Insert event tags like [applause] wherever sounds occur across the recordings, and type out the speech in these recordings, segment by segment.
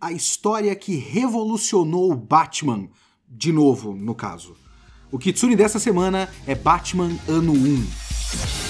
a história que revolucionou o Batman, de novo, no caso. O Kitsune dessa semana é Batman Ano 1.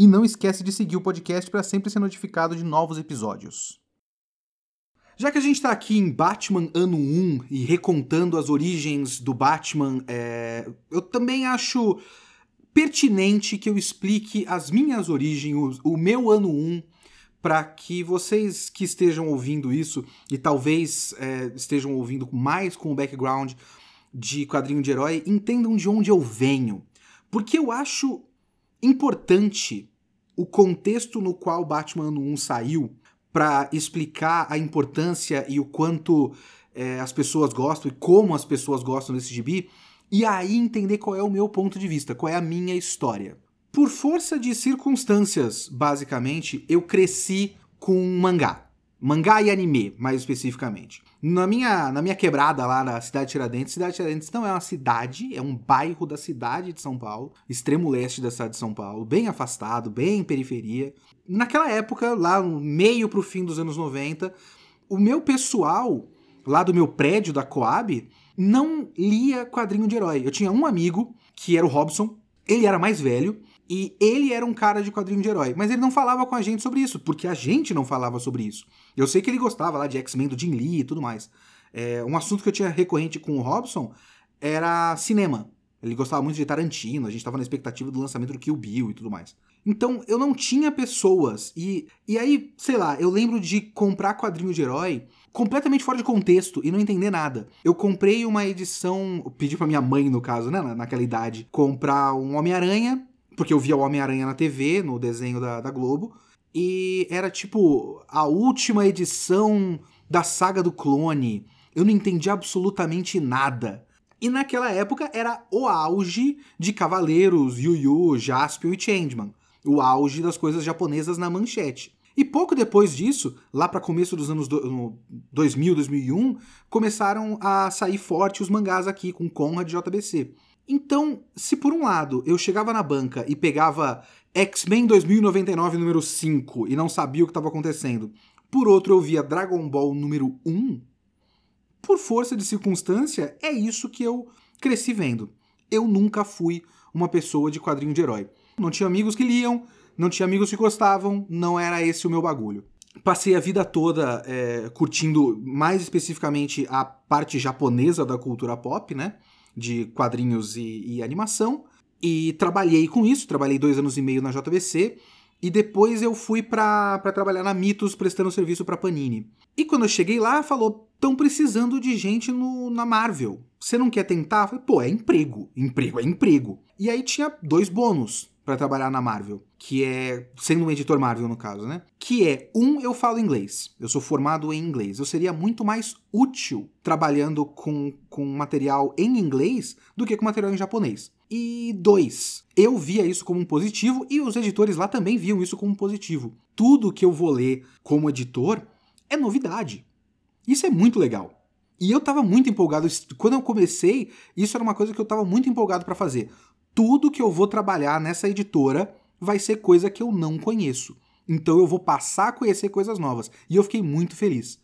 e não esquece de seguir o podcast para sempre ser notificado de novos episódios. Já que a gente está aqui em Batman Ano 1 e recontando as origens do Batman, é... eu também acho pertinente que eu explique as minhas origens, o, meu Ano 1, para que vocês que estejam ouvindo isso e talvez é, estejam ouvindo mais com o background de quadrinho de herói entendam de onde eu venho. Porque eu acho importante o contexto no qual Batman 1 saiu para explicar a importância e o quanto é, as pessoas gostam e como as pessoas gostam desse gibi, e aí entender qual é o meu ponto de vista, qual é a minha história. Por força de circunstâncias, basicamente, eu cresci com mangá. Mangá e anime, mais especificamente. Na minha, na minha quebrada lá na cidade de Tiradentes, cidade de Tiradentes não é uma cidade, é um bairro da cidade de São Paulo, extremo leste da cidade de São Paulo, bem afastado, bem periferia. Naquela época, lá no meio pro fim dos anos 90, o meu pessoal lá do meu prédio da Coab não lia quadrinho de herói. Eu tinha um amigo que era o Robson, ele era mais velho, e ele era um cara de quadrinho de herói, mas ele não falava com a gente sobre isso, porque a gente não falava sobre isso. Eu sei que ele gostava lá de X-Men do Jim Lee e tudo mais. É, um assunto que eu tinha recorrente com o Robson era cinema. Ele gostava muito de Tarantino, a gente estava na expectativa do lançamento do Kill Bill e tudo mais. Então eu não tinha pessoas. E, e aí, sei lá, eu lembro de comprar quadrinho de herói completamente fora de contexto e não entender nada. Eu comprei uma edição, pedi pra minha mãe, no caso, né, naquela idade, comprar um Homem-Aranha porque eu via o Homem-Aranha na TV, no desenho da, da Globo, e era tipo a última edição da saga do clone. Eu não entendi absolutamente nada. E naquela época era o auge de Cavaleiros, Yu Yu, Jaspion e Changeman. O auge das coisas japonesas na manchete. E pouco depois disso, lá para começo dos anos do, 2000, 2001, começaram a sair forte os mangás aqui com Conrad JBC. Então, se por um lado eu chegava na banca e pegava X-Men 2099 número 5 e não sabia o que estava acontecendo, por outro eu via Dragon Ball número 1, por força de circunstância, é isso que eu cresci vendo. Eu nunca fui uma pessoa de quadrinho de herói. Não tinha amigos que liam, não tinha amigos que gostavam, não era esse o meu bagulho. Passei a vida toda é, curtindo mais especificamente a parte japonesa da cultura pop, né? De quadrinhos e, e animação. E trabalhei com isso, trabalhei dois anos e meio na JBC. E depois eu fui para trabalhar na Mitos, prestando serviço para Panini. E quando eu cheguei lá, falou: estão precisando de gente no, na Marvel. Você não quer tentar? Eu falei, Pô, é emprego. Emprego é emprego. E aí tinha dois bônus para trabalhar na Marvel, que é sendo um editor Marvel no caso, né? Que é um, eu falo inglês. Eu sou formado em inglês. Eu seria muito mais útil trabalhando com, com material em inglês do que com material em japonês. E dois, eu via isso como um positivo e os editores lá também viam isso como um positivo. Tudo que eu vou ler como editor é novidade. Isso é muito legal. E eu tava muito empolgado. Quando eu comecei, isso era uma coisa que eu tava muito empolgado para fazer tudo que eu vou trabalhar nessa editora vai ser coisa que eu não conheço. Então eu vou passar a conhecer coisas novas. E eu fiquei muito feliz.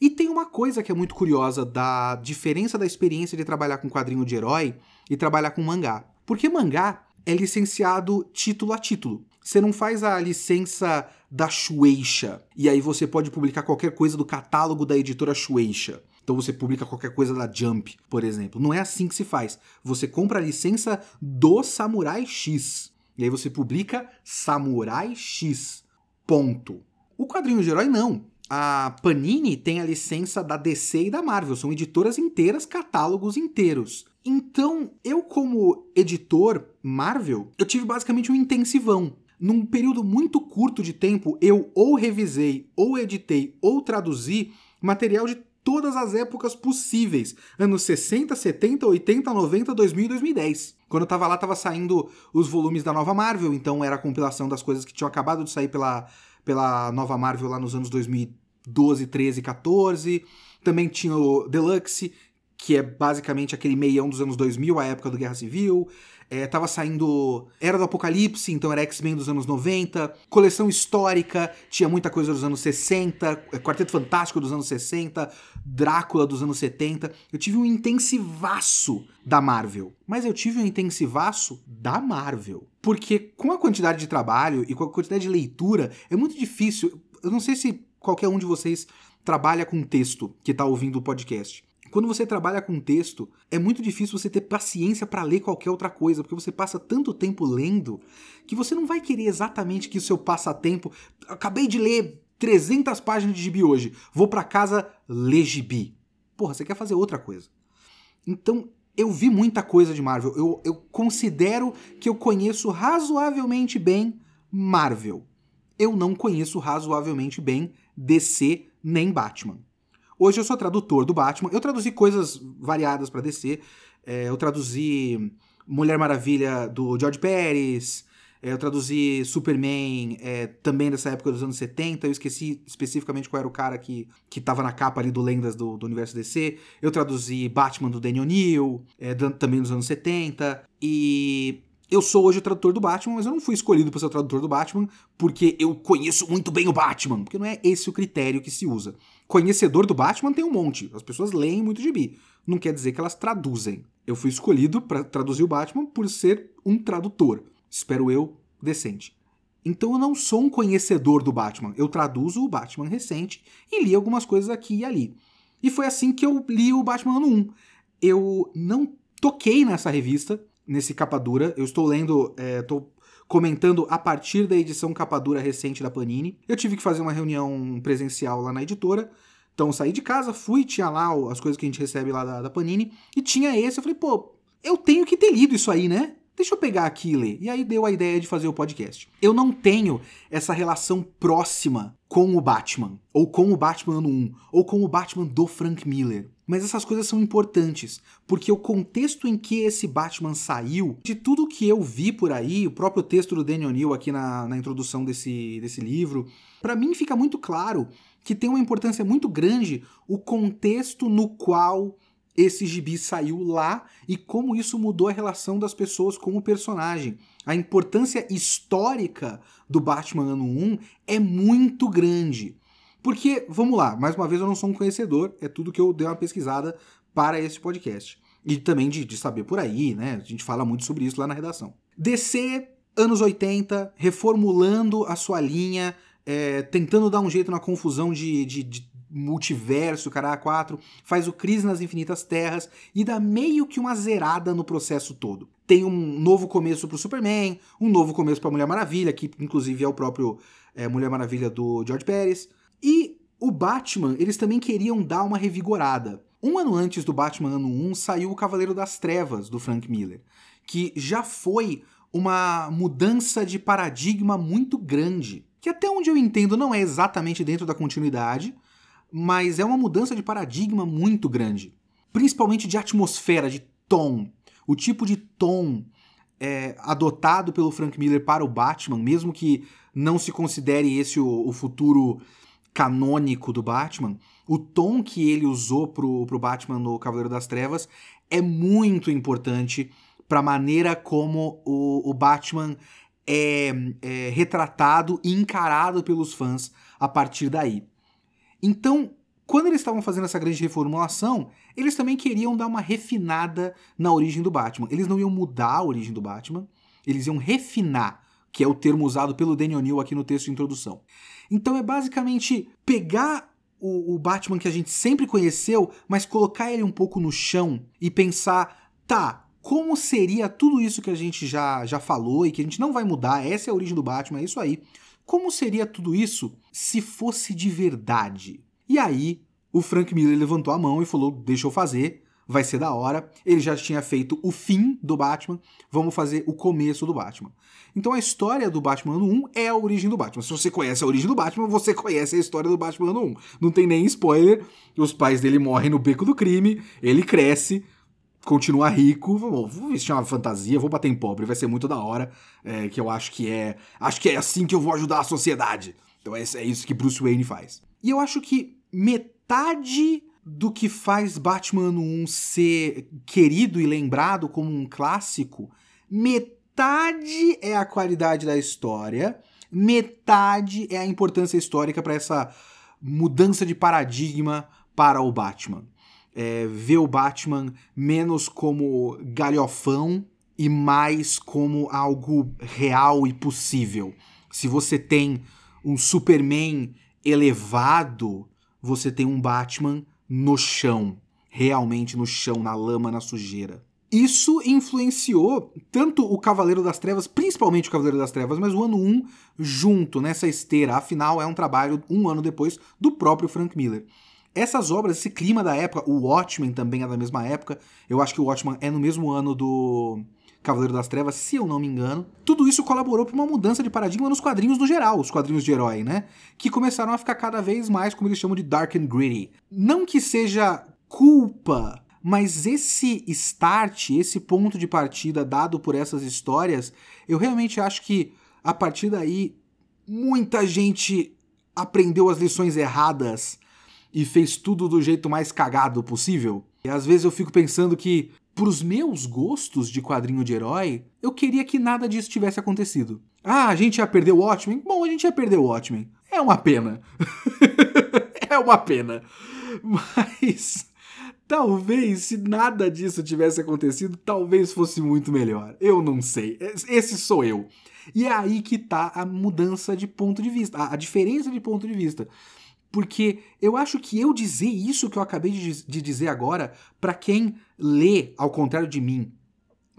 E tem uma coisa que é muito curiosa da diferença da experiência de trabalhar com quadrinho de herói e trabalhar com mangá. Porque mangá é licenciado título a título. Você não faz a licença da Shueisha e aí você pode publicar qualquer coisa do catálogo da editora Shueisha. Então você publica qualquer coisa da Jump, por exemplo. Não é assim que se faz. Você compra a licença do Samurai X. E aí você publica Samurai X. Ponto. O quadrinho de herói não. a Panini tem a licença da DC e da Marvel, são editoras inteiras, catálogos inteiros. Então, eu como editor Marvel, eu tive basicamente um intensivão. Num período muito curto de tempo, eu ou revisei, ou editei, ou traduzi material de todas as épocas possíveis. Anos 60, 70, 80, 90, 2000 e 2010. Quando eu tava lá, tava saindo os volumes da nova Marvel, então era a compilação das coisas que tinham acabado de sair pela, pela nova Marvel lá nos anos 2012, 13, 14. Também tinha o Deluxe, que é basicamente aquele meião dos anos 2000, a época do Guerra Civil. É, tava saindo Era do Apocalipse, então era X-Men dos anos 90, coleção histórica, tinha muita coisa dos anos 60, é, Quarteto Fantástico dos anos 60, Drácula dos anos 70. Eu tive um intensivaço da Marvel, mas eu tive um intensivaço da Marvel. Porque com a quantidade de trabalho e com a quantidade de leitura, é muito difícil. Eu não sei se qualquer um de vocês trabalha com texto que tá ouvindo o podcast. Quando você trabalha com texto, é muito difícil você ter paciência para ler qualquer outra coisa, porque você passa tanto tempo lendo que você não vai querer exatamente que o seu passatempo. Acabei de ler 300 páginas de gibi hoje, vou para casa ler gibi. Porra, você quer fazer outra coisa. Então, eu vi muita coisa de Marvel. Eu, eu considero que eu conheço razoavelmente bem Marvel. Eu não conheço razoavelmente bem DC nem Batman. Hoje eu sou tradutor do Batman. Eu traduzi coisas variadas para DC. É, eu traduzi Mulher Maravilha do George Pérez. É, eu traduzi Superman é, também dessa época dos anos 70. Eu esqueci especificamente qual era o cara que, que tava na capa ali do Lendas do, do Universo DC. Eu traduzi Batman do Daniel O'Neill, é, também dos anos 70. E eu sou hoje o tradutor do Batman, mas eu não fui escolhido para ser o tradutor do Batman porque eu conheço muito bem o Batman, porque não é esse o critério que se usa. Conhecedor do Batman tem um monte, as pessoas leem muito gibi, não quer dizer que elas traduzem. Eu fui escolhido para traduzir o Batman por ser um tradutor, espero eu, decente. Então eu não sou um conhecedor do Batman, eu traduzo o Batman recente e li algumas coisas aqui e ali. E foi assim que eu li o Batman ano 1. Eu não toquei nessa revista, nesse capa dura. Eu estou lendo, estou é, comentando a partir da edição capa dura recente da Panini. Eu tive que fazer uma reunião presencial lá na editora. Então saí de casa, fui, tinha lá as coisas que a gente recebe lá da, da Panini, e tinha esse. Eu falei, pô, eu tenho que ter lido isso aí, né? Deixa eu pegar aqui e ler. E aí deu a ideia de fazer o podcast. Eu não tenho essa relação próxima com o Batman, ou com o Batman ano 1, ou com o Batman do Frank Miller. Mas essas coisas são importantes, porque o contexto em que esse Batman saiu, de tudo que eu vi por aí, o próprio texto do Daniel Neal aqui na, na introdução desse, desse livro, para mim fica muito claro que tem uma importância muito grande o contexto no qual esse gibi saiu lá e como isso mudou a relação das pessoas com o personagem. A importância histórica do Batman ano 1 é muito grande. Porque, vamos lá, mais uma vez eu não sou um conhecedor, é tudo que eu dei uma pesquisada para esse podcast. E também de, de saber por aí, né? A gente fala muito sobre isso lá na redação. DC, anos 80, reformulando a sua linha, é, tentando dar um jeito na confusão de, de, de multiverso, cara, 4, faz o Crise nas Infinitas Terras e dá meio que uma zerada no processo todo. Tem um novo começo pro Superman, um novo começo pra Mulher Maravilha, que inclusive é o próprio é, Mulher Maravilha do George Pérez. E o Batman, eles também queriam dar uma revigorada. Um ano antes do Batman ano 1 saiu o Cavaleiro das Trevas, do Frank Miller, que já foi uma mudança de paradigma muito grande. Que até onde eu entendo não é exatamente dentro da continuidade, mas é uma mudança de paradigma muito grande. Principalmente de atmosfera, de tom. O tipo de tom é, adotado pelo Frank Miller para o Batman, mesmo que não se considere esse o, o futuro canônico do Batman, o tom que ele usou pro, pro Batman no Cavaleiro das Trevas é muito importante para a maneira como o, o Batman é, é retratado e encarado pelos fãs a partir daí. Então, quando eles estavam fazendo essa grande reformulação, eles também queriam dar uma refinada na origem do Batman. Eles não iam mudar a origem do Batman, eles iam refinar, que é o termo usado pelo Daniel Neal aqui no texto de introdução. Então é basicamente pegar o, o Batman que a gente sempre conheceu, mas colocar ele um pouco no chão e pensar, tá, como seria tudo isso que a gente já, já falou e que a gente não vai mudar, essa é a origem do Batman, é isso aí como seria tudo isso se fosse de verdade? E aí, o Frank Miller levantou a mão e falou: Deixa eu fazer, vai ser da hora. Ele já tinha feito o fim do Batman, vamos fazer o começo do Batman. Então a história do Batman ano 1 é a origem do Batman. Se você conhece a origem do Batman, você conhece a história do Batman ano 1. Não tem nem spoiler. Os pais dele morrem no beco do crime, ele cresce, continua rico, vou, vou vestir uma fantasia, vou bater em pobre, vai ser muito da hora, é, que eu acho que é, acho que é assim que eu vou ajudar a sociedade. Então é, é isso que Bruce Wayne faz. E eu acho que metade do que faz Batman ano 1 ser querido e lembrado como um clássico, metade metade é a qualidade da história, metade é a importância histórica para essa mudança de paradigma para o Batman. É, ver o Batman menos como galhofão e mais como algo real e possível. Se você tem um Superman elevado, você tem um Batman no chão, realmente no chão, na lama, na sujeira. Isso influenciou tanto o Cavaleiro das Trevas, principalmente o Cavaleiro das Trevas, mas o ano 1 junto nessa esteira. Afinal, é um trabalho um ano depois do próprio Frank Miller. Essas obras, esse clima da época, o Watchmen também é da mesma época. Eu acho que o Watchmen é no mesmo ano do Cavaleiro das Trevas, se eu não me engano. Tudo isso colaborou para uma mudança de paradigma nos quadrinhos no geral, os quadrinhos de herói, né? Que começaram a ficar cada vez mais, como eles chamam de dark and gritty. Não que seja culpa mas esse start, esse ponto de partida dado por essas histórias, eu realmente acho que a partir daí muita gente aprendeu as lições erradas e fez tudo do jeito mais cagado possível. E às vezes eu fico pensando que, pros meus gostos de quadrinho de herói, eu queria que nada disso tivesse acontecido. Ah, a gente ia perder o Watchmen? Bom, a gente ia perder o Watchmen. É uma pena. [laughs] é uma pena. Mas Talvez, se nada disso tivesse acontecido, talvez fosse muito melhor. Eu não sei. Esse sou eu. E é aí que tá a mudança de ponto de vista, a diferença de ponto de vista. Porque eu acho que eu dizer isso que eu acabei de dizer agora, para quem lê, ao contrário de mim,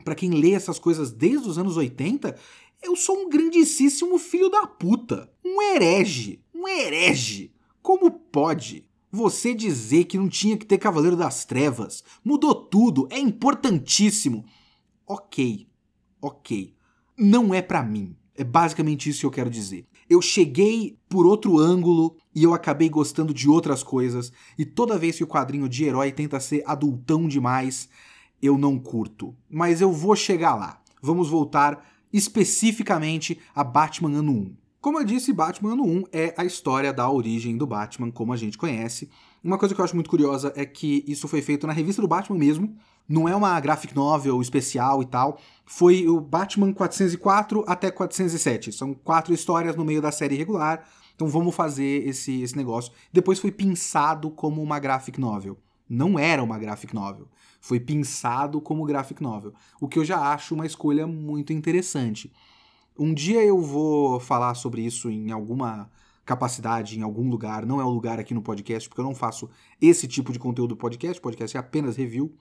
para quem lê essas coisas desde os anos 80, eu sou um grandíssimo filho da puta. Um herege. Um herege. Como pode? Você dizer que não tinha que ter Cavaleiro das Trevas mudou tudo, é importantíssimo. Ok, ok. Não é para mim. É basicamente isso que eu quero dizer. Eu cheguei por outro ângulo e eu acabei gostando de outras coisas, e toda vez que o quadrinho de herói tenta ser adultão demais, eu não curto. Mas eu vou chegar lá. Vamos voltar especificamente a Batman Ano 1. Como eu disse, Batman Ano 1 é a história da origem do Batman, como a gente conhece. Uma coisa que eu acho muito curiosa é que isso foi feito na revista do Batman mesmo, não é uma graphic novel especial e tal. Foi o Batman 404 até 407. São quatro histórias no meio da série regular. Então vamos fazer esse, esse negócio. Depois foi pensado como uma graphic novel. Não era uma graphic novel. Foi pensado como graphic novel. O que eu já acho uma escolha muito interessante. Um dia eu vou falar sobre isso em alguma capacidade, em algum lugar. Não é o lugar aqui no podcast, porque eu não faço esse tipo de conteúdo do podcast. Podcast é apenas review.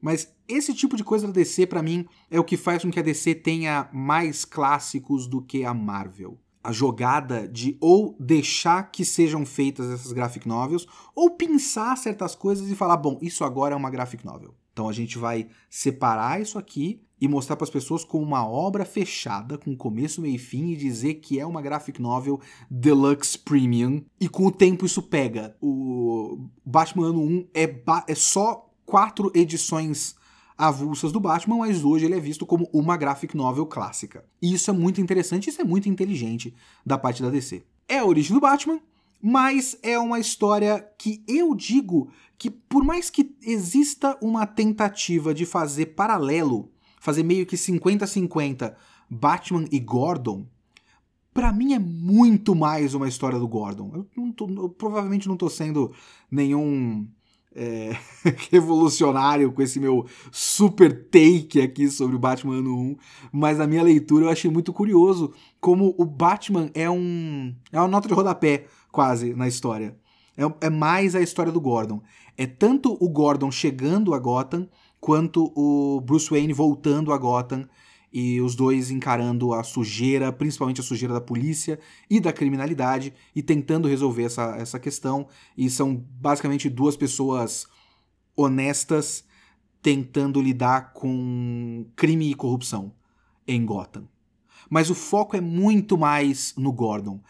Mas esse tipo de coisa da DC, para mim, é o que faz com que a DC tenha mais clássicos do que a Marvel. A jogada de ou deixar que sejam feitas essas graphic novels, ou pensar certas coisas e falar: bom, isso agora é uma graphic novel. Então a gente vai separar isso aqui e mostrar para as pessoas como uma obra fechada, com começo, meio e fim, e dizer que é uma graphic novel deluxe premium. E com o tempo isso pega. O Batman Ano 1 é, é só quatro edições avulsas do Batman, mas hoje ele é visto como uma graphic novel clássica. E isso é muito interessante, isso é muito inteligente da parte da DC. É a origem do Batman, mas é uma história que eu digo que por mais que exista uma tentativa de fazer paralelo fazer meio que 50-50 Batman e Gordon, para mim é muito mais uma história do Gordon. Eu, não tô, eu provavelmente não tô sendo nenhum é, [laughs] revolucionário com esse meu super take aqui sobre o Batman ano 1, mas na minha leitura eu achei muito curioso como o Batman é um é uma nota de rodapé quase na história. É, é mais a história do Gordon. É tanto o Gordon chegando a Gotham quanto o Bruce Wayne voltando a Gotham e os dois encarando a sujeira, principalmente a sujeira da polícia e da criminalidade, e tentando resolver essa, essa questão. E são basicamente duas pessoas honestas tentando lidar com crime e corrupção em Gotham. Mas o foco é muito mais no Gordon.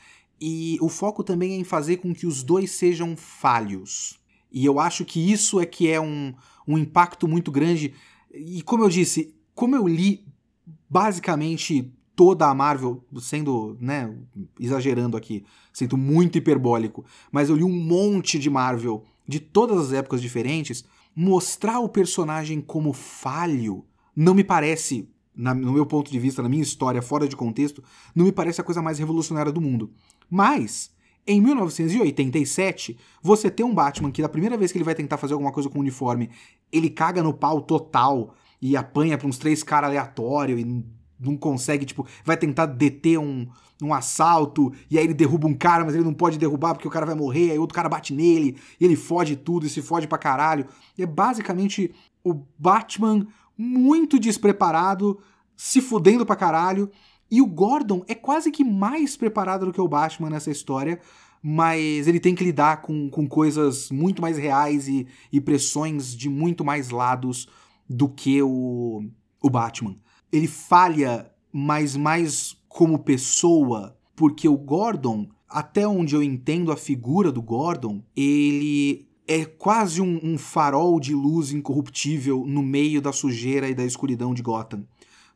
E o foco também é em fazer com que os dois sejam falhos. E eu acho que isso é que é um, um impacto muito grande. E como eu disse, como eu li basicamente toda a Marvel, sendo, né, exagerando aqui, sendo muito hiperbólico, mas eu li um monte de Marvel de todas as épocas diferentes, mostrar o personagem como falho não me parece, na, no meu ponto de vista, na minha história, fora de contexto, não me parece a coisa mais revolucionária do mundo. Mas, em 1987, você tem um Batman que, da primeira vez que ele vai tentar fazer alguma coisa com o uniforme, ele caga no pau total e apanha pra uns três caras aleatórios e não consegue, tipo, vai tentar deter um, um assalto, e aí ele derruba um cara, mas ele não pode derrubar porque o cara vai morrer, aí outro cara bate nele, e ele fode tudo e se fode pra caralho. E é basicamente o Batman muito despreparado, se fudendo pra caralho, e o Gordon é quase que mais preparado do que o Batman nessa história, mas ele tem que lidar com, com coisas muito mais reais e, e pressões de muito mais lados do que o, o Batman. Ele falha, mas mais como pessoa, porque o Gordon, até onde eu entendo a figura do Gordon, ele é quase um, um, farol de luz incorruptível no meio da sujeira e da escuridão de Gotham.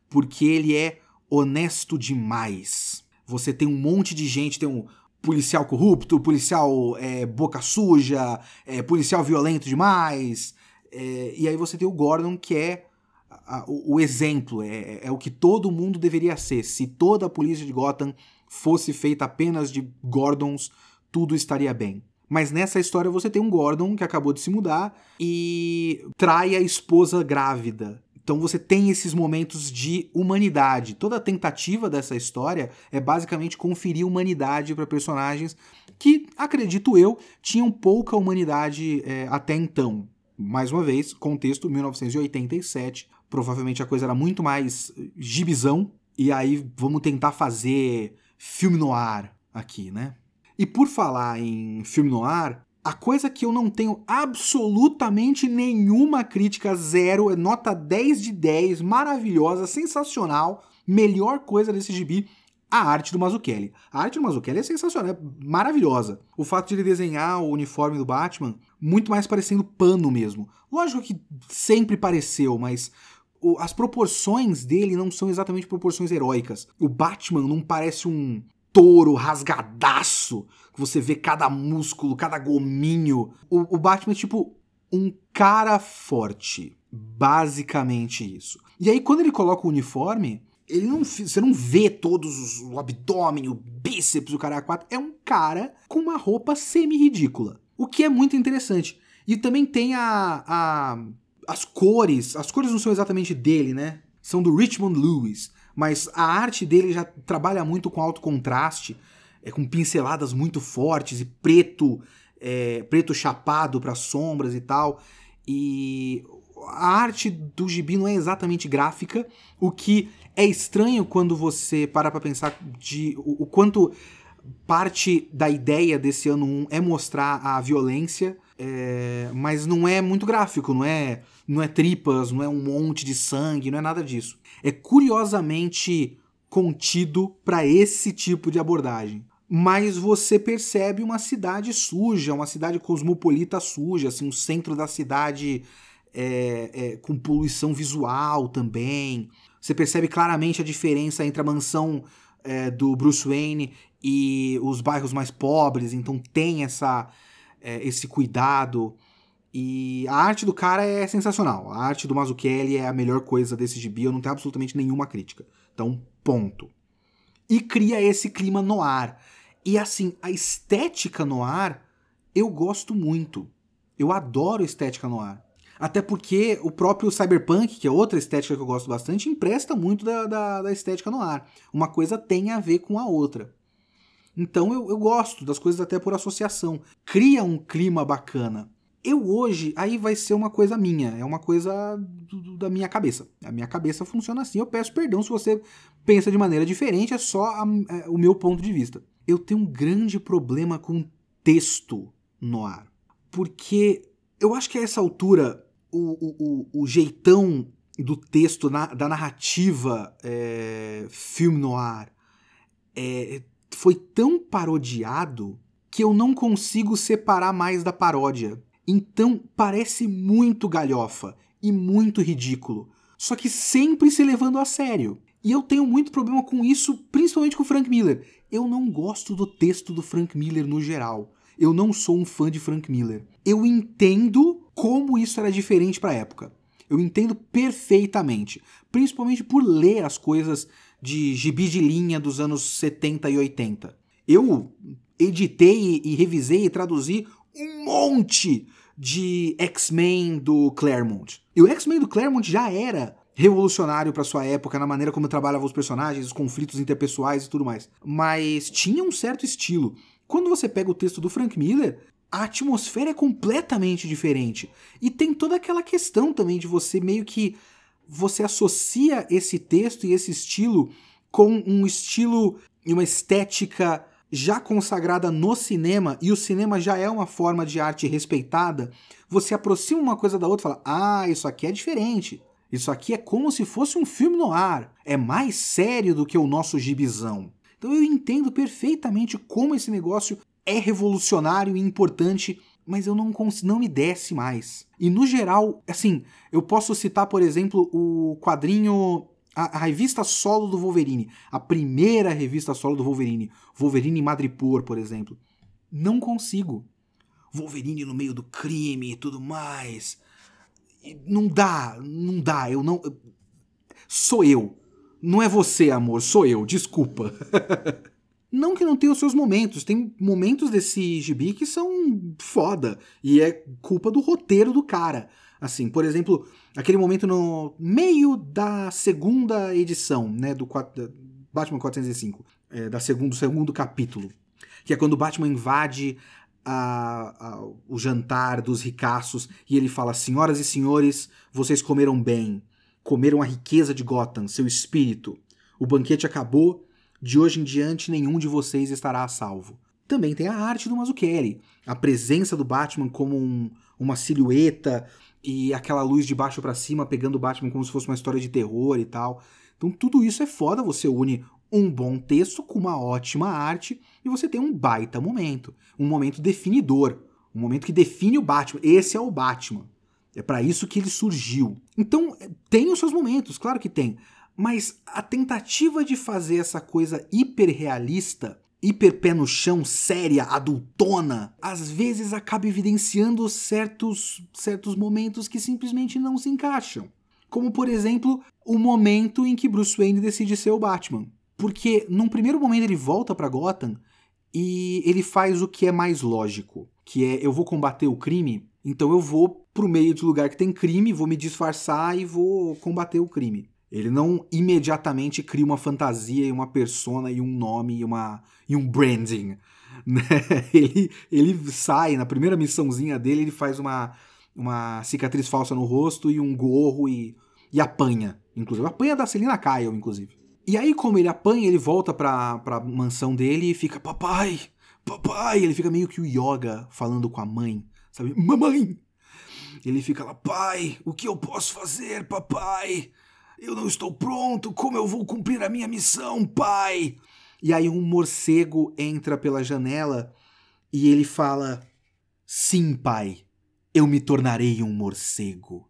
Porque ele é honesto demais. Você tem um monte de gente, tem um policial corrupto, policial é, boca suja, é, policial violento demais, é, e aí você tem o Gordon, que é a, o, o, exemplo, é, é o que todo mundo deveria ser. Se toda a polícia de Gotham fosse feita apenas de Gordons, tudo estaria bem. Mas nessa história você tem um Gordon que acabou de se mudar e trai a esposa grávida. Então você tem esses momentos de humanidade. Toda a tentativa dessa história é basicamente conferir humanidade para personagens que, acredito eu, tinham pouca humanidade é, até então mais uma vez, contexto 1987, provavelmente a coisa era muito mais gibizão, e aí vamos tentar fazer filme no ar aqui, né? E por falar em filme no ar, a coisa que eu não tenho absolutamente nenhuma crítica, zero, é nota 10 de 10, maravilhosa, sensacional, melhor coisa desse gibi, a arte do Mazzucchelli. A arte do Mazzucchelli é sensacional, é maravilhosa. O fato de ele desenhar o uniforme do Batman muito mais parecendo pano mesmo. Lógico que sempre pareceu, mas as proporções dele não são exatamente proporções heróicas. O Batman não parece um touro rasgadaço, que você vê cada músculo, cada gominho. O, o Batman é tipo um cara forte. Basicamente isso. E aí, quando ele coloca o uniforme, ele não, você não vê todos os, o abdômen, o bíceps, o cara a quatro. É um cara com uma roupa semi-ridícula. O que é muito interessante. E também tem a, a, as cores. As cores não são exatamente dele, né? São do Richmond Lewis. Mas a arte dele já trabalha muito com alto contraste, é, com pinceladas muito fortes e preto, é, preto chapado para sombras e tal. E a arte do gibi não é exatamente gráfica, o que é estranho quando você para pra pensar de o, o quanto parte da ideia desse ano 1 é mostrar a violência, é, mas não é muito gráfico, não é, não é tripas, não é um monte de sangue, não é nada disso. É curiosamente contido para esse tipo de abordagem. Mas você percebe uma cidade suja, uma cidade cosmopolita suja, assim, um centro da cidade é, é, com poluição visual também. Você percebe claramente a diferença entre a mansão é, do Bruce Wayne e os bairros mais pobres, então tem essa, é, esse cuidado. E a arte do cara é sensacional. A arte do Mazzucchelli é a melhor coisa desse gibi, eu não tenho absolutamente nenhuma crítica. Então, ponto. E cria esse clima no ar. E assim, a estética no ar eu gosto muito. Eu adoro estética no ar. Até porque o próprio Cyberpunk, que é outra estética que eu gosto bastante, empresta muito da, da, da estética no ar. Uma coisa tem a ver com a outra. Então eu, eu gosto das coisas até por associação. Cria um clima bacana. Eu hoje, aí vai ser uma coisa minha, é uma coisa do, do, da minha cabeça. A minha cabeça funciona assim. Eu peço perdão se você pensa de maneira diferente, é só a, é, o meu ponto de vista. Eu tenho um grande problema com texto no ar. Porque eu acho que a essa altura, o, o, o jeitão do texto, na, da narrativa é, filme no ar, é, foi tão parodiado que eu não consigo separar mais da paródia. Então parece muito galhofa e muito ridículo, só que sempre se levando a sério. E eu tenho muito problema com isso, principalmente com o Frank Miller. Eu não gosto do texto do Frank Miller no geral. Eu não sou um fã de Frank Miller. Eu entendo como isso era diferente para a época. Eu entendo perfeitamente, principalmente por ler as coisas de gibi de linha dos anos 70 e 80. Eu editei e revisei e traduzi um monte de X-Men do Claremont. E o X-Men do Claremont já era revolucionário para sua época na maneira como trabalhava os personagens, os conflitos interpessoais e tudo mais. Mas tinha um certo estilo. Quando você pega o texto do Frank Miller, a atmosfera é completamente diferente. E tem toda aquela questão também de você meio que você associa esse texto e esse estilo com um estilo e uma estética já consagrada no cinema, e o cinema já é uma forma de arte respeitada, você aproxima uma coisa da outra e fala: ah, isso aqui é diferente. Isso aqui é como se fosse um filme no ar. É mais sério do que o nosso gibizão. Então eu entendo perfeitamente como esse negócio é revolucionário e importante, mas eu não, não me desce mais. E no geral, assim, eu posso citar, por exemplo, o quadrinho a, a, revista solo do Wolverine, a primeira revista solo do Wolverine, Wolverine Madripoor, por exemplo. Não consigo. Wolverine no meio do crime e tudo mais. Não dá, não dá. Eu não. Sou eu. Não é você, amor, sou eu, desculpa. [laughs] não que não tenha os seus momentos, tem momentos desse gibi que são foda. E é culpa do roteiro do cara. Assim, por exemplo, aquele momento no meio da segunda edição, né, do Batman 405, é, da segundo, do segundo capítulo, que é quando o Batman invade a, a, o jantar dos ricaços e ele fala: Senhoras e senhores, vocês comeram bem, comeram a riqueza de Gotham, seu espírito. O banquete acabou, de hoje em diante nenhum de vocês estará a salvo. Também tem a arte do Mazzucchelli, a presença do Batman como um, uma silhueta e aquela luz de baixo para cima pegando o Batman como se fosse uma história de terror e tal. Então tudo isso é foda, você une um bom texto com uma ótima arte e você tem um baita momento, um momento definidor, um momento que define o Batman. Esse é o Batman. É para isso que ele surgiu. Então, tem os seus momentos, claro que tem, mas a tentativa de fazer essa coisa hiperrealista hiper pé no chão, séria, adultona, às vezes acaba evidenciando certos, certos momentos que simplesmente não se encaixam. Como, por exemplo, o momento em que Bruce Wayne decide ser o Batman. Porque num primeiro momento ele volta para Gotham e ele faz o que é mais lógico, que é eu vou combater o crime, então eu vou pro meio de lugar que tem crime, vou me disfarçar e vou combater o crime. Ele não imediatamente cria uma fantasia e uma persona e um nome e, uma, e um branding. [laughs] Né? Ele, ele sai, na primeira missãozinha dele, ele faz uma, uma cicatriz falsa no rosto e um gorro e, e apanha, inclusive. Apanha da Selina Kyle, inclusive. E aí, como ele apanha, ele volta pra, pra mansão dele e fica, papai, papai. Ele fica meio que o Yoga falando com a mãe, sabe? Mamãe! Ele fica lá, pai, o que eu posso fazer, papai? Eu não estou pronto, como eu vou cumprir a minha missão, pai? E aí um morcego entra pela janela e ele fala: Sim, pai, eu me tornarei um morcego.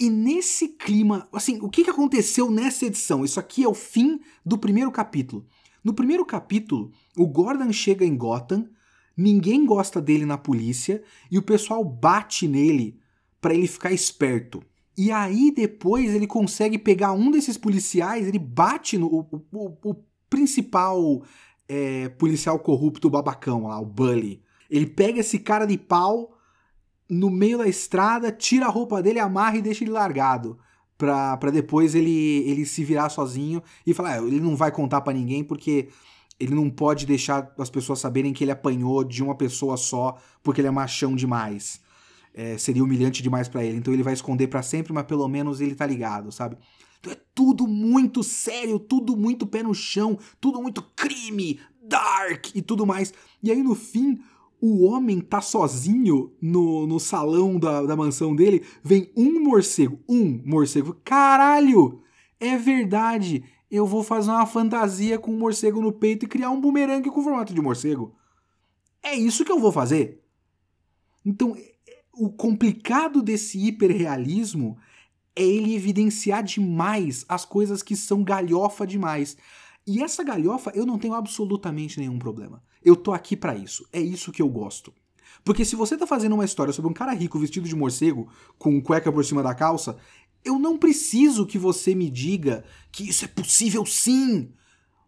E nesse clima, assim, o que aconteceu nessa edição? Isso aqui é o fim do primeiro capítulo. No primeiro capítulo, o Gordon chega em Gotham, ninguém gosta dele na polícia e o pessoal bate nele para ele ficar esperto. E aí depois ele consegue pegar um desses policiais, ele bate no o, o, o principal é, policial corrupto babacão lá, o Bully. Ele pega esse cara de pau no meio da estrada, tira a roupa dele, amarra e deixa ele largado. Pra, pra depois ele, ele se virar sozinho e falar, ah, ele não vai contar para ninguém porque ele não pode deixar as pessoas saberem que ele apanhou de uma pessoa só porque ele é machão demais. É, seria humilhante demais para ele. Então ele vai esconder para sempre, mas pelo menos ele tá ligado, sabe? Então é tudo muito sério, tudo muito pé no chão, tudo muito crime, dark e tudo mais. E aí no fim, o homem tá sozinho no, no salão da, da mansão dele, vem um morcego, um morcego. Caralho! É verdade! Eu vou fazer uma fantasia com um morcego no peito e criar um bumerangue com formato de morcego. É isso que eu vou fazer. Então, o complicado desse hiperrealismo é ele evidenciar demais as coisas que são galhofa demais. E essa galhofa eu não tenho absolutamente nenhum problema. Eu tô aqui para isso. É isso que eu gosto. Porque se você tá fazendo uma história sobre um cara rico vestido de morcego, com cueca por cima da calça, eu não preciso que você me diga que isso é possível sim.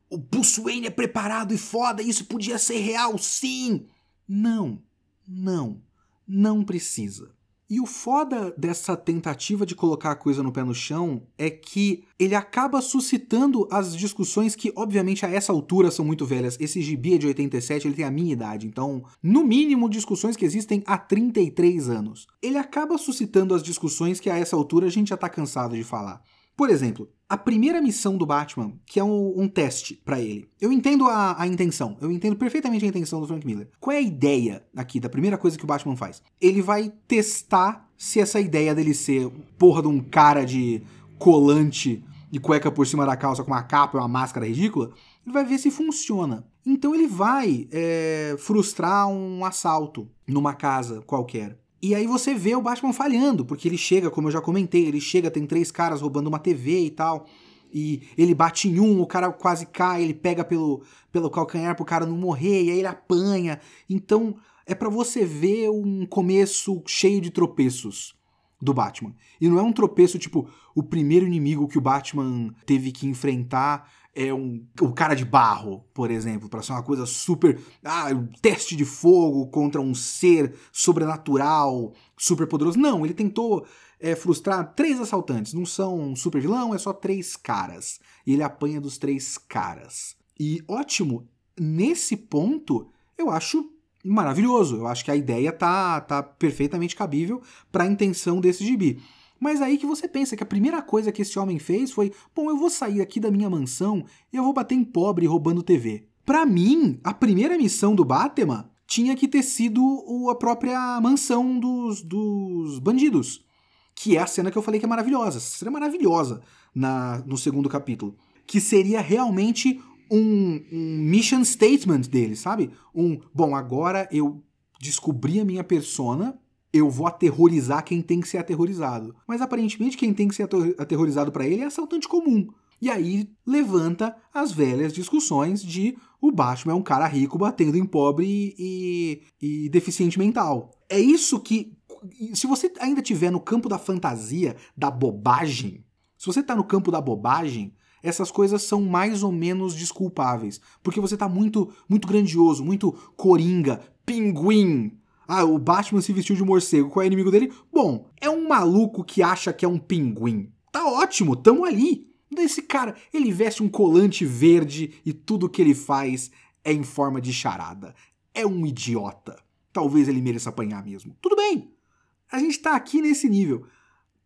O Bruce Wayne é preparado e foda, isso podia ser real sim. Não, não, não precisa. E o foda dessa tentativa de colocar a coisa no pé no chão é que ele acaba suscitando as discussões que, obviamente, a essa altura são muito velhas. Esse gibi é de 87, ele tem a minha idade, então, no mínimo, discussões que existem há 33 anos. Ele acaba suscitando as discussões que a essa altura a gente já tá cansado de falar. Por exemplo, a primeira missão do Batman, que é um, um teste para ele. Eu entendo a, a, intenção, eu entendo perfeitamente a intenção do Frank Miller. Qual é a ideia aqui da primeira coisa que o Batman faz? Ele vai testar se essa ideia dele ser porra de um cara de colante e cueca por cima da calça com uma capa e uma máscara ridícula, ele vai ver se funciona. Então ele vai é, frustrar um assalto numa casa qualquer. E aí você vê o Batman falhando, porque ele chega, como eu já comentei, ele chega, tem três caras roubando uma TV e tal. E ele bate em um, o cara quase cai, ele pega pelo, pelo calcanhar pro cara não morrer, e aí ele apanha. Então é para você ver um começo cheio de tropeços do Batman. E não é um tropeço tipo o primeiro inimigo que o Batman teve que enfrentar é um, o cara de barro, por exemplo, para ser uma coisa super. Ah, um teste de fogo contra um ser sobrenatural, super poderoso. Não, ele tentou é, frustrar três assaltantes. Não são um super vilão, é só três caras. E ele apanha dos três caras. E ótimo, nesse ponto, eu acho maravilhoso. Eu acho que a ideia tá, tá perfeitamente cabível para a intenção desse gibi. Mas aí que você pensa que a primeira coisa que esse homem fez foi: bom, eu vou sair aqui da minha mansão e eu vou bater em pobre roubando TV. Para mim, a primeira missão do Batman tinha que ter sido a própria mansão dos, dos bandidos. Que é a cena que eu falei que é maravilhosa. Essa cena é maravilhosa na, no segundo capítulo. Que seria realmente um, um mission statement dele, sabe? Um, bom, agora eu descobri a minha persona, eu vou aterrorizar quem tem que ser aterrorizado. Mas aparentemente quem tem que ser aterrorizado para ele é assaltante comum. E aí levanta as velhas discussões de o Batman é um cara rico batendo em pobre e, e, deficiente mental. É isso que. Se você ainda estiver no campo da fantasia, da bobagem, se você está no campo da bobagem, essas coisas são mais ou menos desculpáveis. Porque você está muito, muito grandioso, muito coringa, pinguim, ah, o Batman se vestiu de morcego. Qual é o inimigo dele? Bom, é um maluco que acha que é um pinguim. Tá ótimo, tamo ali. Esse cara, ele veste um colante verde e tudo que ele faz é em forma de charada. É um idiota. Talvez ele mereça apanhar mesmo. Tudo bem. A gente tá aqui nesse nível.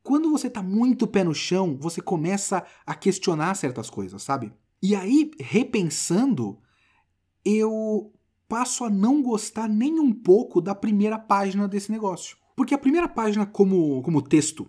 Quando você tá muito pé no chão, você começa a questionar certas coisas, sabe? E aí, repensando, eu passo a não gostar nem um pouco da primeira página desse negócio. Porque a primeira página, como, como texto,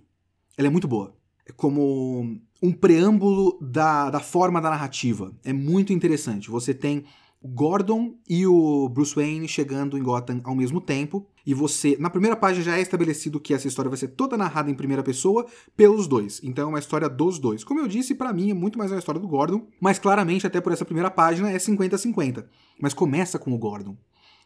ela é muito boa. É como um preâmbulo da, da forma da narrativa. É muito interessante. Você tem o Gordon e o Bruce Wayne chegando em Gotham ao mesmo tempo. E você, na primeira página já é estabelecido que essa história vai ser toda narrada em primeira pessoa pelos dois. Então é uma história dos dois. Como eu disse, para mim é muito mais uma história do Gordon, mas claramente até por essa primeira página é 50-50. Mas começa com o Gordon.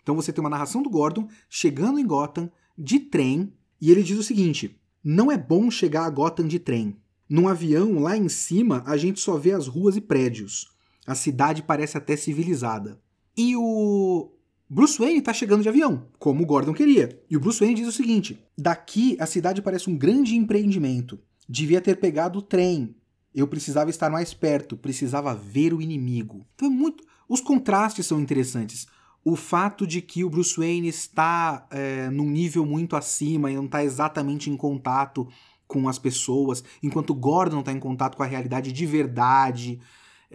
Então você tem uma narração do Gordon chegando em Gotham de trem e ele diz o seguinte: "Não é bom chegar a Gotham de trem. Num avião lá em cima, a gente só vê as ruas e prédios. A cidade parece até civilizada. E o Bruce Wayne está chegando de avião, como o Gordon queria. E o Bruce Wayne diz o seguinte: daqui a cidade parece um grande empreendimento. Devia ter pegado o trem. Eu precisava estar mais perto, precisava ver o inimigo. Então é muito. Os contrastes são interessantes. o fato de que o Bruce Wayne está é, num nível muito acima e não está exatamente em contato com as pessoas, enquanto Gordon está em contato com a realidade de verdade.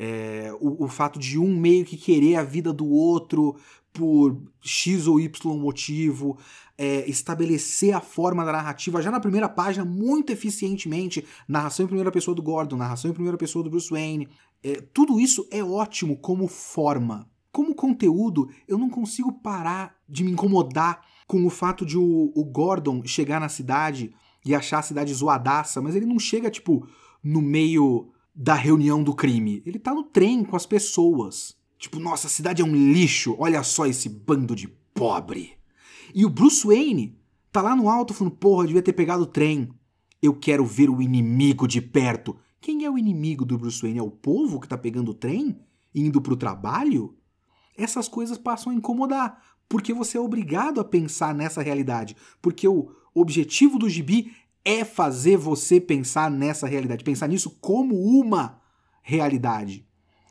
É, o, o, fato de um meio que querer a vida do outro por X ou Y motivo, é, estabelecer a forma da narrativa já na primeira página muito eficientemente, narração em primeira pessoa do Gordon, narração em primeira pessoa do Bruce Wayne. É, tudo isso é ótimo como forma. Como conteúdo, eu não consigo parar de me incomodar com o fato de o, o Gordon chegar na cidade e achar a cidade zoadaça, mas ele não chega, tipo, no meio da reunião do crime. Ele tá no trem com as pessoas. Tipo, nossa, a cidade é um lixo, olha só esse bando de pobre. E o Bruce Wayne tá lá no alto falando, porra, devia ter pegado o trem. Eu quero ver o inimigo de perto. Quem é o inimigo do Bruce Wayne? É o povo que tá pegando o trem? Indo pro trabalho? Essas coisas passam a incomodar, porque você é obrigado a pensar nessa realidade. Porque o objetivo do gibi é fazer você pensar nessa realidade, pensar nisso como uma realidade.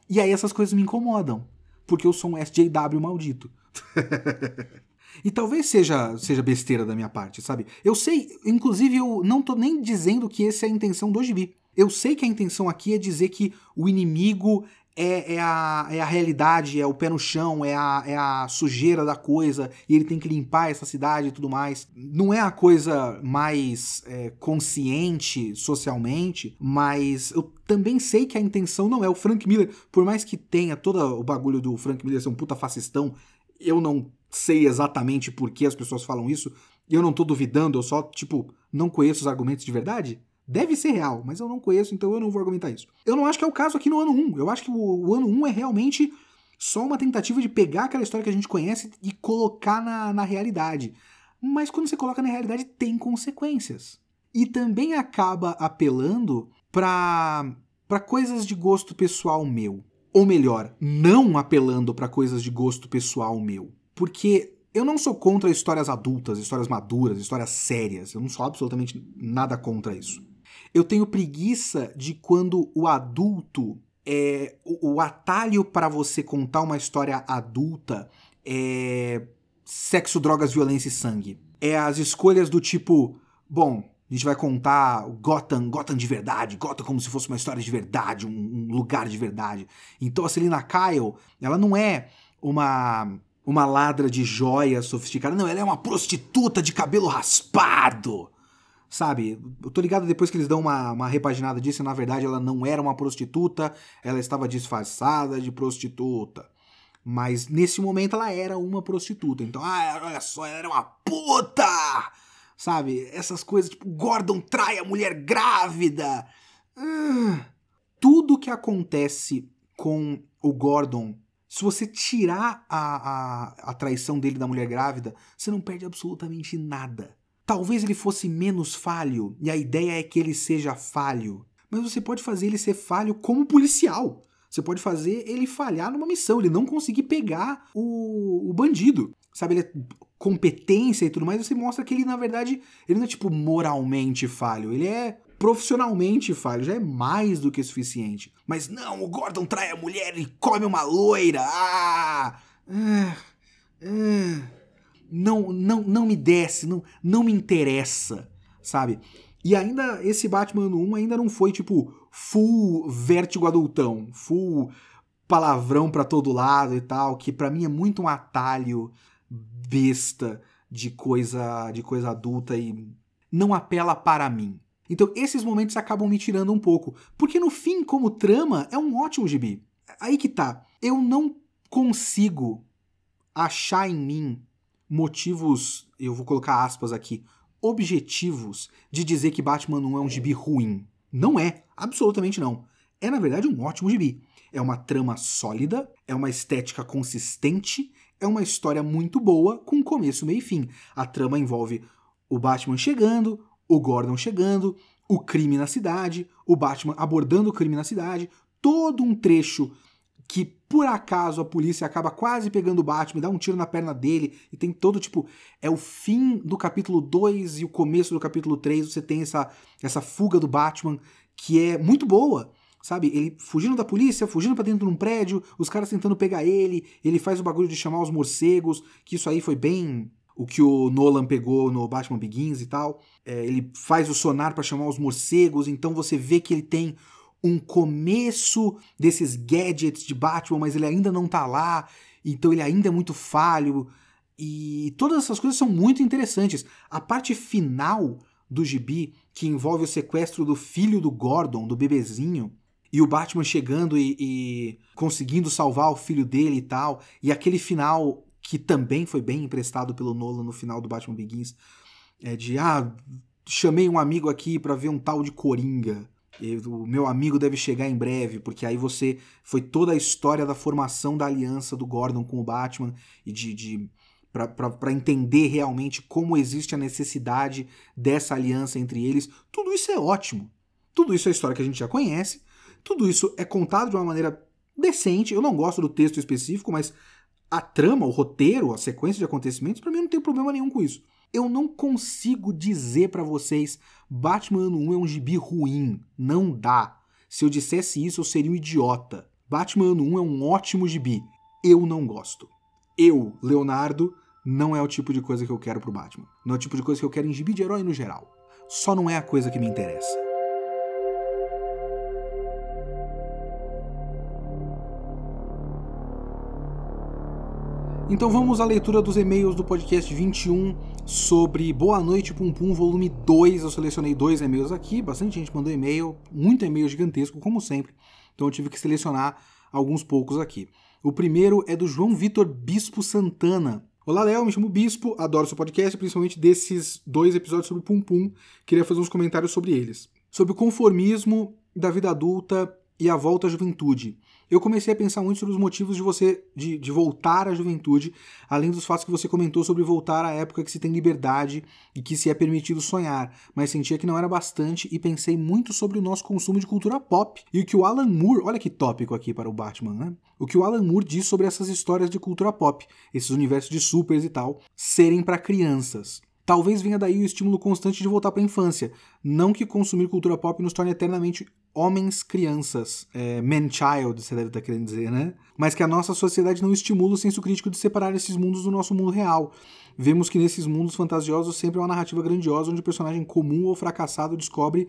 E aí essas coisas me incomodam, porque eu sou um SJW maldito. [laughs] e talvez seja, seja besteira da minha parte, sabe? Eu sei, inclusive eu não tô nem dizendo que essa é a intenção do gibi. Eu sei que a intenção aqui é dizer que o inimigo é, é, a, é a realidade, é o pé no chão, é a, é a sujeira da coisa, e ele tem que limpar essa cidade e tudo mais. Não é a coisa mais é, consciente socialmente, mas eu também sei que a intenção não é. O Frank Miller, por mais que tenha todo o bagulho do Frank Miller ser um puta fascistão, eu não sei exatamente por que as pessoas falam isso, eu não tô duvidando, eu só, tipo, não conheço os argumentos de verdade. Deve ser real, mas eu não conheço, então eu não vou argumentar isso. Eu não acho que é o caso aqui no ano 1. Eu acho que o, o ano 1 é realmente só uma tentativa de pegar aquela história que a gente conhece e colocar na, na realidade. Mas quando você coloca na realidade, tem consequências. E também acaba apelando para para coisas de gosto pessoal meu. Ou melhor, não apelando para coisas de gosto pessoal meu. Porque eu não sou contra histórias adultas, histórias maduras, histórias sérias. Eu não sou absolutamente nada contra isso. Eu tenho preguiça de quando o adulto é o, o atalho para você contar uma história adulta é sexo, drogas, violência e sangue. É as escolhas do tipo, bom, a gente vai contar Gotham, Gotham de verdade, Gotham como se fosse uma história de verdade, um, um lugar de verdade. Então a Selina Kyle, ela não é uma uma ladra de joias sofisticada, não, ela é uma prostituta de cabelo raspado. Sabe? Eu tô ligado depois que eles dão uma, uma repaginada disso, na verdade ela não era uma prostituta, ela estava disfarçada de prostituta. Mas nesse momento ela era uma prostituta. Então, ah, olha só, ela era uma puta! Sabe? Essas coisas, tipo, Gordon trai a mulher grávida. Uh, tudo que acontece com o Gordon, se você tirar a, a, a traição dele da mulher grávida, você não perde absolutamente nada. Talvez ele fosse menos falho, e a ideia é que ele seja falho. Mas você pode fazer ele ser falho como policial. Você pode fazer ele falhar numa missão, ele não conseguir pegar o, o bandido. Sabe, ele é competência e tudo mais, você mostra que ele, na verdade, ele não é tipo moralmente falho, ele é profissionalmente falho, já é mais do que suficiente. Mas não, o Gordon trai a mulher e come uma loira. Ah! ah, ah não, não, não me desce, não, não me interessa, sabe? E ainda, esse Batman 1 ainda não foi, tipo, full vértigo adultão, full palavrão para todo lado e tal, que para mim é muito um atalho besta de coisa de coisa adulta e não apela para mim. Então esses momentos acabam me tirando um pouco, porque no fim, como trama, é um ótimo gibi. Aí que tá, eu não consigo achar em mim motivos, eu vou colocar aspas aqui, objetivos de dizer que Batman não é um gibi ruim. Não é, absolutamente não. É, na verdade, um ótimo gibi. É uma trama sólida, é uma estética consistente, é uma história muito boa, com começo, meio e fim. A trama envolve o Batman chegando, o Gordon chegando, o crime na cidade, o Batman abordando o crime na cidade, todo um trecho que por acaso a polícia acaba quase pegando o Batman, dá um tiro na perna dele e tem todo tipo. É o fim do capítulo 2 e o começo do capítulo 3. Você tem essa, essa fuga do Batman que é muito boa. sabe? Ele fugindo da polícia, fugindo para dentro de um prédio, os caras tentando pegar ele, ele faz o bagulho de chamar os morcegos, que isso aí foi bem o que o Nolan pegou no Batman Begins e tal. É, ele faz o sonar para chamar os morcegos, então você vê que ele tem um começo desses gadgets de Batman, mas ele ainda não tá lá, então ele ainda é muito falho. E todas essas coisas são muito interessantes. A parte final do gibi, que envolve o sequestro do filho do Gordon, do bebezinho, e o Batman chegando e, e conseguindo salvar o filho dele e tal, e aquele final que também foi bem emprestado pelo Nolan no final do Batman Begins, é de ah, chamei um amigo aqui para ver um tal de Coringa. O meu amigo deve chegar em breve, porque aí você foi toda a história da formação da aliança do Gordon com o Batman e de, de para entender realmente como existe a necessidade dessa aliança entre eles. Tudo isso é ótimo. Tudo isso é história que a gente já conhece. Tudo isso é contado de uma maneira decente. Eu não gosto do texto específico, mas a trama, o roteiro, a sequência de acontecimentos, para mim não tem problema nenhum com isso. Eu não consigo dizer para vocês Batman Ano 1 é um gibi ruim. Não dá. Se eu dissesse isso, eu seria um idiota. Batman Ano 1 é um ótimo gibi. Eu não gosto. Eu, Leonardo, não é o tipo de coisa que eu quero pro Batman. Não é o tipo de coisa que eu quero em gibi de herói no geral. Só não é a coisa que me interessa. Então vamos à leitura dos e-mails do podcast 21 sobre Boa Noite Pum Pum, volume 2. Eu selecionei dois e-mails aqui, bastante gente mandou e-mail, muito e-mail gigantesco, como sempre. Então eu tive que selecionar alguns poucos aqui. O primeiro é do João Vitor Bispo Santana. Olá, Léo, me chamo Bispo, adoro seu podcast, principalmente desses dois episódios sobre Pum Pum. Queria fazer uns comentários sobre eles. Sobre o conformismo da vida adulta e a volta à juventude eu comecei a pensar muito sobre os motivos de você de, de, voltar à juventude, além dos fatos que você comentou sobre voltar à época que se tem liberdade e que se é permitido sonhar, mas sentia que não era bastante e pensei muito sobre o nosso consumo de cultura pop e o que o Alan Moore, olha que tópico aqui para o Batman, né? O que o Alan Moore diz sobre essas histórias de cultura pop, esses universos de supers e tal, serem para crianças. Talvez venha daí o estímulo constante de voltar para a infância. Não que consumir cultura pop nos torne eternamente homens crianças, é, man-child, você deve estar querendo dizer, né? Mas que a nossa sociedade não estimula o senso crítico de separar esses mundos do nosso mundo real. Vemos que nesses mundos fantasiosos sempre é uma narrativa grandiosa onde o personagem comum ou fracassado descobre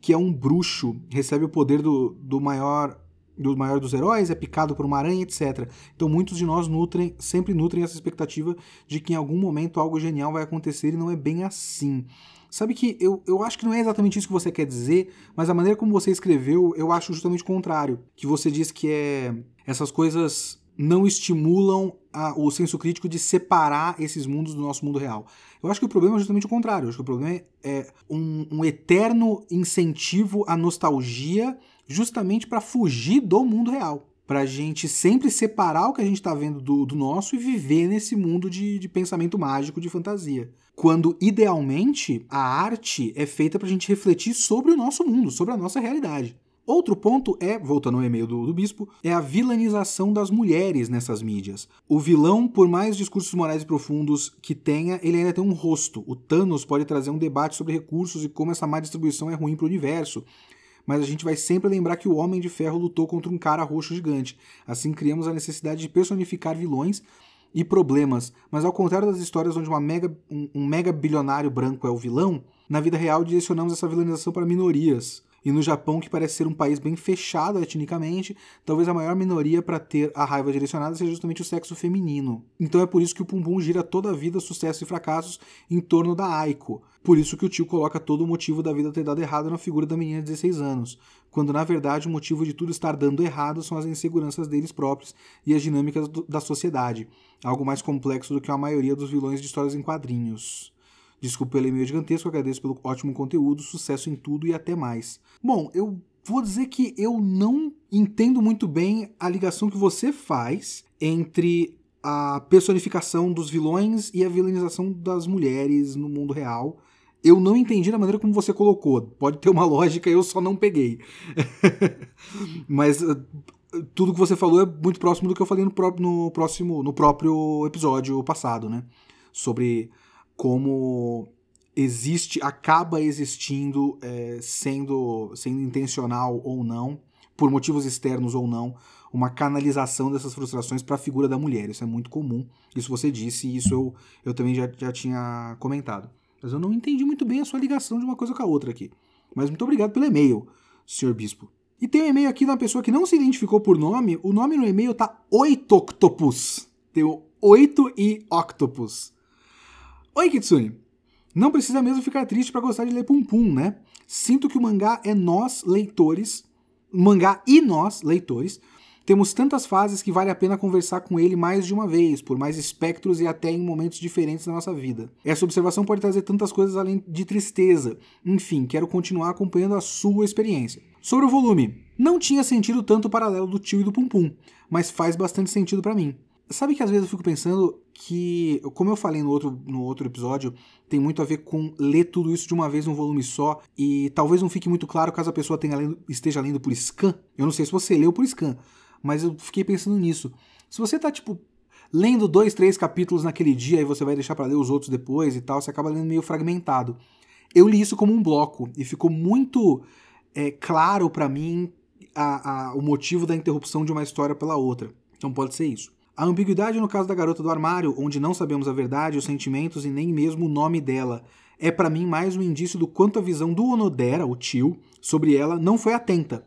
que é um bruxo, recebe o poder do, do maior do maior dos heróis, é picado por uma aranha, etc. Então muitos de nós nutrem, sempre nutrem essa expectativa de que em algum momento algo genial vai acontecer e não é bem assim. Sabe que eu, eu acho que não é exatamente isso que você quer dizer, mas a maneira como você escreveu, eu acho justamente o contrário. Que você diz que é essas coisas não estimulam a, o senso crítico de separar esses mundos do nosso mundo real. Eu acho que o problema é justamente o contrário. Eu acho que o problema é, é um, um eterno incentivo à nostalgia justamente para fugir do mundo real. Para a gente sempre separar o que a gente está vendo do, do, nosso e viver nesse mundo de, de pensamento mágico, de fantasia. Quando, idealmente, a arte é feita para a gente refletir sobre o nosso mundo, sobre a nossa realidade. Outro ponto é, voltando ao e-mail do, do, bispo, é a vilanização das mulheres nessas mídias. O vilão, por mais discursos morais profundos que tenha, ele ainda tem um rosto. O Thanos pode trazer um debate sobre recursos e como essa má distribuição é ruim para o universo mas a gente vai sempre lembrar que o Homem de Ferro lutou contra um cara roxo gigante. Assim criamos a necessidade de personificar vilões e problemas, mas ao contrário das histórias onde mega, um, um mega bilionário branco é o vilão, na vida real direcionamos essa vilanização para minorias. E no Japão, que parece ser um país bem fechado etnicamente, talvez a maior minoria para ter a raiva direcionada seja justamente o sexo feminino. Então é por isso que o Pum gira toda a vida sucessos e fracassos em torno da Aiko. Por isso que o tio coloca todo o motivo da vida ter dado errado na figura da menina de 16 anos, quando na verdade o motivo de tudo estar dando errado são as inseguranças deles próprios e as dinâmicas da sociedade, algo mais complexo do que a maioria dos vilões de histórias em quadrinhos. Desculpe pelo e-mail gigantesco, agradeço pelo ótimo conteúdo, sucesso em tudo e até mais. Bom, eu vou dizer que eu não entendo muito bem a ligação que você faz entre a personificação dos vilões e a vilanização das mulheres no mundo real. Eu não entendi da maneira como você colocou. Pode ter uma [laughs] lógica, eu só não peguei. [laughs] Mas uh, tudo que você falou é muito próximo do que eu falei no, no próximo, no próprio episódio passado, né? Sobre como existe, acaba existindo, é, sendo, sendo intencional ou não, por motivos externos ou não, uma canalização dessas frustrações para a figura da mulher. Isso é muito comum. Isso você disse e isso eu, eu também já, já tinha comentado. Mas eu não entendi muito bem a sua ligação de uma coisa com a outra aqui. Mas muito obrigado pelo e-mail, senhor bispo. E tem um e-mail aqui de uma pessoa que não se identificou por nome. O nome no e-mail tá Oitoctopus. Tem o 8 e Octopus. Oi, Kitsune. Não precisa mesmo ficar triste para gostar de ler Pum Pum, né? Sinto que o mangá é nós, leitores, mangá e nós, leitores, temos tantas fases que vale a pena conversar com ele mais de uma vez, por mais espectros e até em momentos diferentes da nossa vida. Essa observação pode trazer tantas coisas além de tristeza. Enfim, quero continuar acompanhando a sua experiência. Sobre o volume, não tinha sentido tanto o paralelo do tio e do Pum Pum, mas faz bastante sentido para mim. Sabe que às vezes eu fico pensando que, como eu falei no outro, no outro episódio, tem muito a ver com ler tudo isso de uma vez num volume só e talvez não fique muito claro caso a pessoa lendo, esteja lendo por scan. Eu não sei se você leu por scan, mas eu fiquei pensando nisso. Se você tá, tipo, lendo dois, três capítulos naquele dia e você vai deixar para ler os outros depois e tal, você acaba lendo meio fragmentado. Eu li isso como um bloco e ficou muito é, claro para mim a, a, o motivo da interrupção de uma história pela outra. Então pode ser isso. A ambiguidade no caso da garota do armário, onde não sabemos a verdade, os sentimentos e nem mesmo o nome dela, é para mim mais um indício do quanto a visão do Onodera, o tio, sobre ela não foi atenta.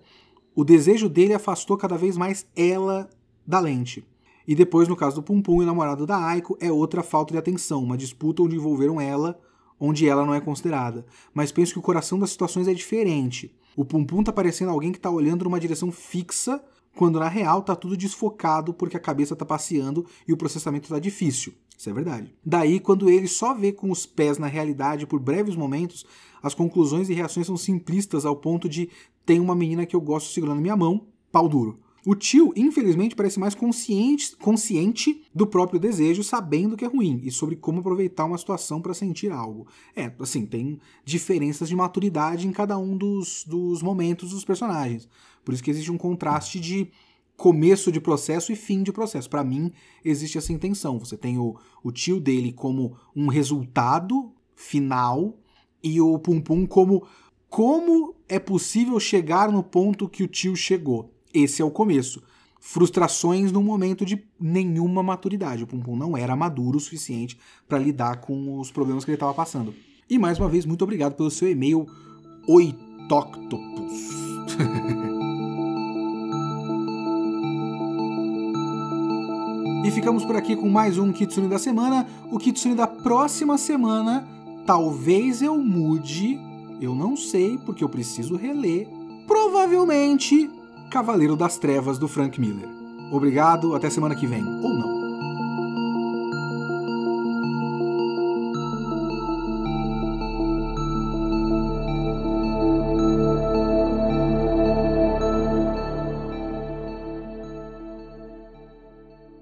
O desejo dele afastou cada vez mais ela da lente. E depois, no caso do Pum Pum e o namorado da Aiko, é outra falta de atenção, uma disputa onde envolveram ela, onde ela não é considerada. Mas penso que o coração das situações é diferente. O Pum Pum tá parecendo alguém que tá olhando numa direção fixa quando na real tá tudo desfocado porque a cabeça tá passeando e o processamento tá difícil. Isso é verdade. Daí, quando ele só vê com os pés na realidade por breves momentos, as conclusões e reações são simplistas ao ponto de tem uma menina que eu gosto segurando minha mão, pau duro. O tio, infelizmente, parece mais consciente, consciente do próprio desejo, sabendo que é ruim e sobre como aproveitar uma situação para sentir algo. É, assim, tem diferenças de maturidade em cada um dos, dos momentos dos personagens. Por isso que existe um contraste de começo de processo e fim de processo. Para mim, existe essa intenção. Você tem o, o tio dele como um resultado final e o Pum Pum como como é possível chegar no ponto que o tio chegou. Esse é o começo. Frustrações no momento de nenhuma maturidade. O Pum Pum não era maduro o suficiente para lidar com os problemas que ele estava passando. E mais uma vez, muito obrigado pelo seu e-mail oitoctopus. [laughs] E ficamos por aqui com mais um Kitsune da semana. O Kitsune da próxima semana, talvez eu mude, eu não sei, porque eu preciso reler. Provavelmente Cavaleiro das Trevas do Frank Miller. Obrigado, até semana que vem, ou não.